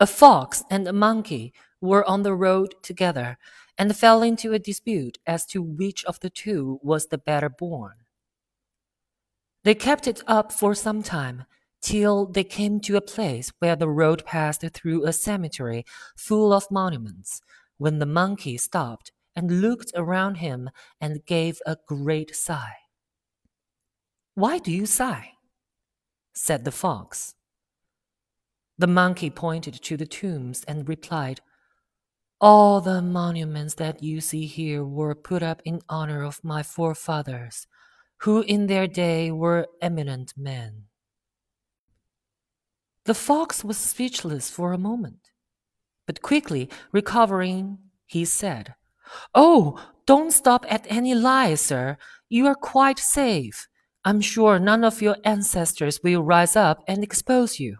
A fox and a monkey were on the road together, and fell into a dispute as to which of the two was the better born. They kept it up for some time, till they came to a place where the road passed through a cemetery full of monuments, when the monkey stopped and looked around him and gave a great sigh. Why do you sigh? said the fox. The monkey pointed to the tombs and replied, All the monuments that you see here were put up in honor of my forefathers, who in their day were eminent men. The fox was speechless for a moment, but quickly recovering, he said, Oh, don't stop at any lie, sir. You are quite safe. I'm sure none of your ancestors will rise up and expose you.